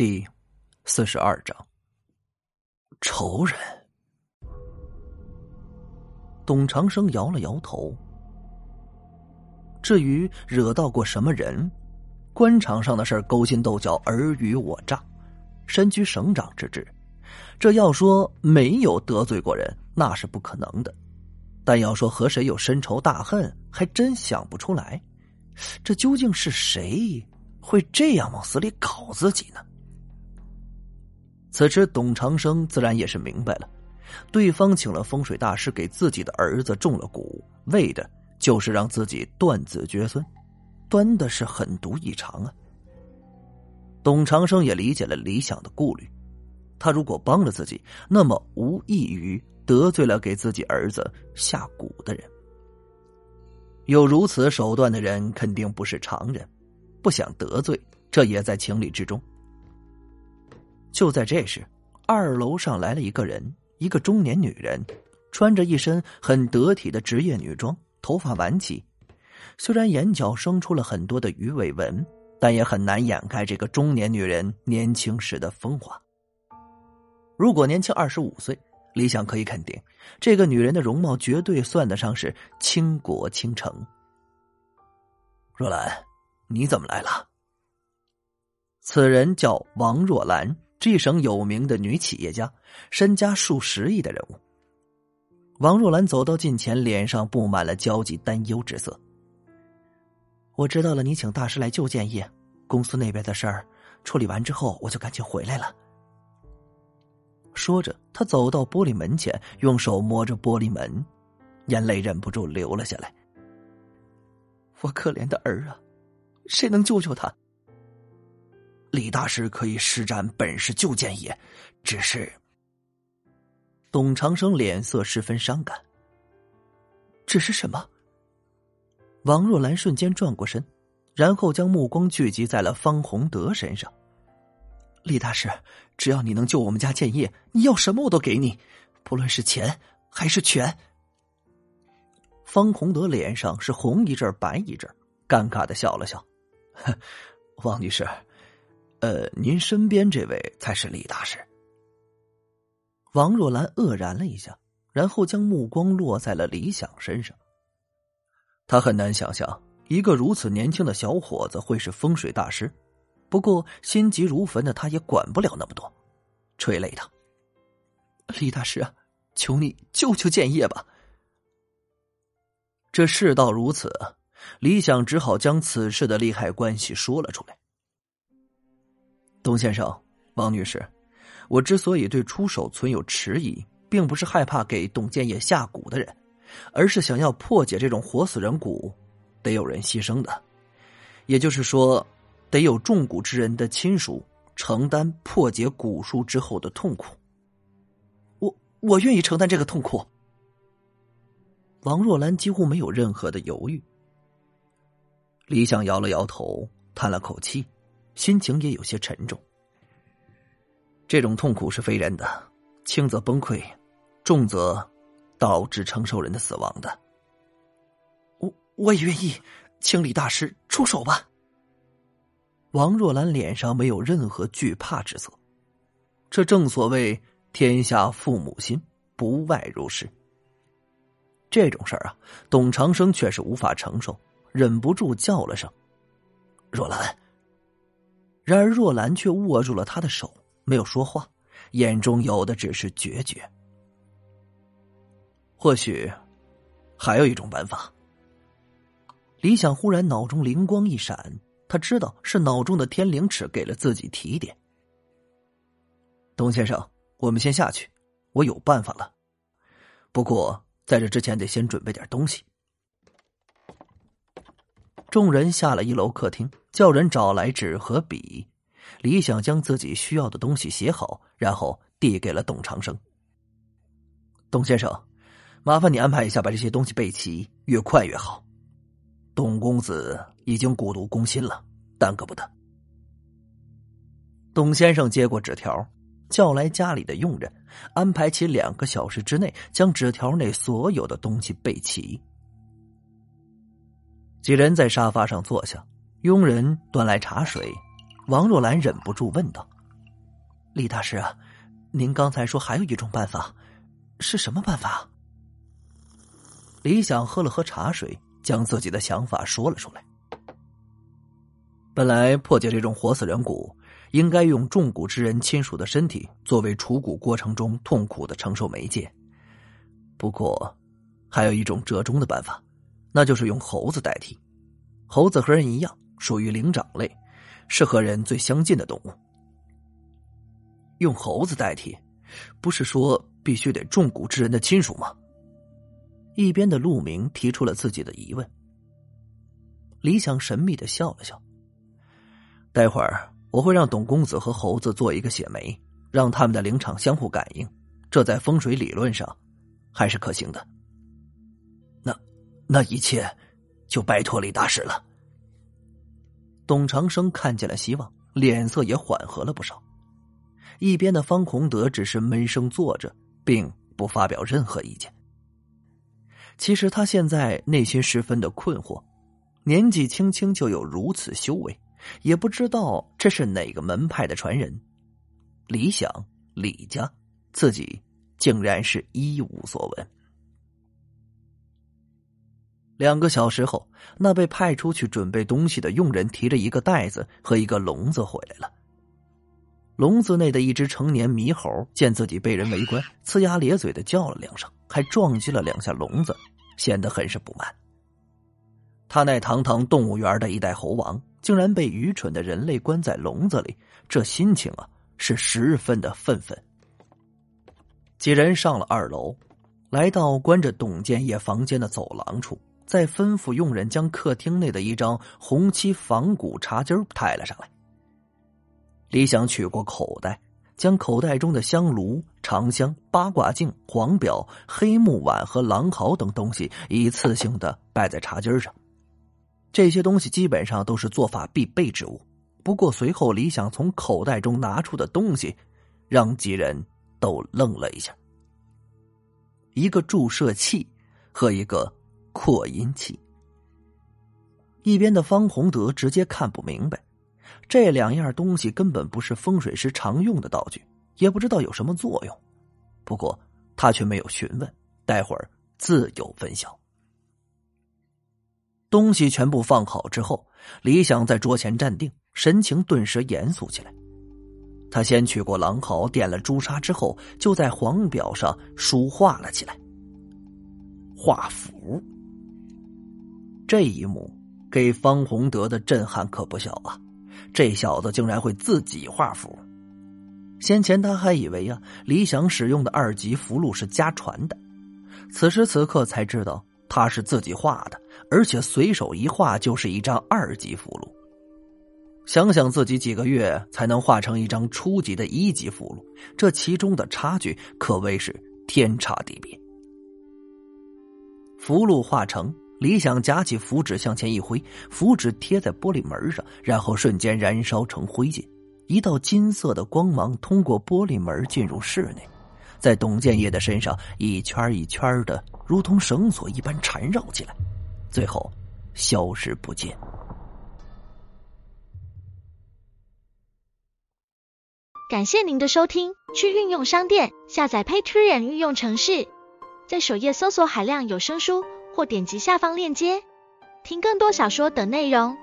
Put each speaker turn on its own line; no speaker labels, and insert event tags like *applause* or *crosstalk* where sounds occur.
第四十二章，仇人。董长生摇了摇头。至于惹到过什么人，官场上的事勾心斗角、尔虞我诈，身居省长之职，这要说没有得罪过人，那是不可能的。但要说和谁有深仇大恨，还真想不出来。这究竟是谁会这样往死里搞自己呢？此时，董长生自然也是明白了，对方请了风水大师给自己的儿子中了蛊，为的就是让自己断子绝孙，端的是狠毒异常啊！董长生也理解了李想的顾虑，他如果帮了自己，那么无异于得罪了给自己儿子下蛊的人。有如此手段的人，肯定不是常人，不想得罪，这也在情理之中。就在这时，二楼上来了一个人，一个中年女人，穿着一身很得体的职业女装，头发挽起，虽然眼角生出了很多的鱼尾纹，但也很难掩盖这个中年女人年轻时的风华。如果年轻二十五岁，李想可以肯定，这个女人的容貌绝对算得上是倾国倾城。若兰，你怎么来了？此人叫王若兰。这一省有名的女企业家，身家数十亿的人物。王若兰走到近前，脸上布满了焦急担忧之色。我知道了，你请大师来救建业，公司那边的事儿处理完之后，我就赶紧回来了。说着，他走到玻璃门前，用手摸着玻璃门，眼泪忍不住流了下来。我可怜的儿啊，谁能救救他？李大师可以施展本事救建业，只是董长生脸色十分伤感。只是什么？王若兰瞬间转过身，然后将目光聚集在了方洪德身上。李大师，只要你能救我们家建业，你要什么我都给你，不论是钱还是权。方洪德脸上是红一阵白一阵，尴尬的笑了笑：“ *laughs* 王女士。”呃，您身边这位才是李大师。王若兰愕然了一下，然后将目光落在了李想身上。他很难想象一个如此年轻的小伙子会是风水大师，不过心急如焚的他也管不了那么多，垂泪道：“李大师啊，求你救救建业吧！”这事到如此，李想只好将此事的利害关系说了出来。董先生，王女士，我之所以对出手存有迟疑，并不是害怕给董建业下蛊的人，而是想要破解这种活死人蛊，得有人牺牲的，也就是说，得有中蛊之人的亲属承担破解蛊术之后的痛苦。我我愿意承担这个痛苦。王若兰几乎没有任何的犹豫。李想摇了摇头，叹了口气。心情也有些沉重。这种痛苦是非人的，轻则崩溃，重则导致承受人的死亡的。我我也愿意，请李大师出手吧。王若兰脸上没有任何惧怕之色，这正所谓天下父母心，不外如是。这种事儿啊，董长生却是无法承受，忍不住叫了声：“若兰。”然而，若兰却握住了他的手，没有说话，眼中有的只是决绝。或许，还有一种办法。李想忽然脑中灵光一闪，他知道是脑中的天灵尺给了自己提点。董先生，我们先下去，我有办法了。不过，在这之前得先准备点东西。众人下了一楼客厅，叫人找来纸和笔。李想将自己需要的东西写好，然后递给了董长生。董先生，麻烦你安排一下，把这些东西备齐，越快越好。董公子已经蛊毒攻心了，耽搁不得。董先生接过纸条，叫来家里的佣人，安排其两个小时之内将纸条内所有的东西备齐。几人在沙发上坐下，佣人端来茶水。王若兰忍不住问道：“李大师啊，您刚才说还有一种办法，是什么办法？李想喝了喝茶水，将自己的想法说了出来。本来破解这种活死人骨，应该用中骨之人亲属的身体作为除骨过程中痛苦的承受媒介。不过，还有一种折中的办法，那就是用猴子代替。猴子和人一样，属于灵长类，是和人最相近的动物。用猴子代替，不是说必须得重骨之人的亲属吗？一边的陆明提出了自己的疑问。李想神秘的笑了笑。待会儿我会让董公子和猴子做一个血媒，让他们的灵场相互感应，这在风水理论上还是可行的。那一切就拜托李大师了。董长生看见了希望，脸色也缓和了不少。一边的方洪德只是闷声坐着，并不发表任何意见。其实他现在内心十分的困惑，年纪轻轻就有如此修为。也不知道这是哪个门派的传人，李想李家，自己竟然是一无所闻。两个小时后，那被派出去准备东西的佣人提着一个袋子和一个笼子回来了。笼子内的一只成年猕猴见自己被人围观，呲牙咧嘴的叫了两声，还撞击了两下笼子，显得很是不满。他那堂堂动物园的一代猴王。竟然被愚蠢的人类关在笼子里，这心情啊是十分的愤愤。几人上了二楼，来到关着董建业房间的走廊处，再吩咐佣人将客厅内的一张红漆仿古茶几抬了上来。李想取过口袋，将口袋中的香炉、长香、八卦镜、黄表、黑木碗和狼毫等东西一次性的摆在茶几上。这些东西基本上都是做法必备之物，不过随后李想从口袋中拿出的东西，让几人都愣了一下：一个注射器和一个扩音器。一边的方洪德直接看不明白，这两样东西根本不是风水师常用的道具，也不知道有什么作用。不过他却没有询问，待会儿自有分晓。东西全部放好之后，李想在桌前站定，神情顿时严肃起来。他先取过狼毫，点了朱砂之后，就在黄表上书画了起来。画符，这一幕给方洪德的震撼可不小啊！这小子竟然会自己画符。先前他还以为啊，李想使用的二级符箓是家传的，此时此刻才知道。他是自己画的，而且随手一画就是一张二级符箓。想想自己几个月才能画成一张初级的一级符箓，这其中的差距可谓是天差地别。符箓画成，李想夹起符纸向前一挥，符纸贴在玻璃门上，然后瞬间燃烧成灰烬，一道金色的光芒通过玻璃门进入室内。在董建业的身上一圈一圈的，如同绳索一般缠绕起来，最后消失不见。
感谢您的收听，去运用商店下载 Patreon 运用城市，在首页搜索海量有声书，或点击下方链接听更多小说等内容。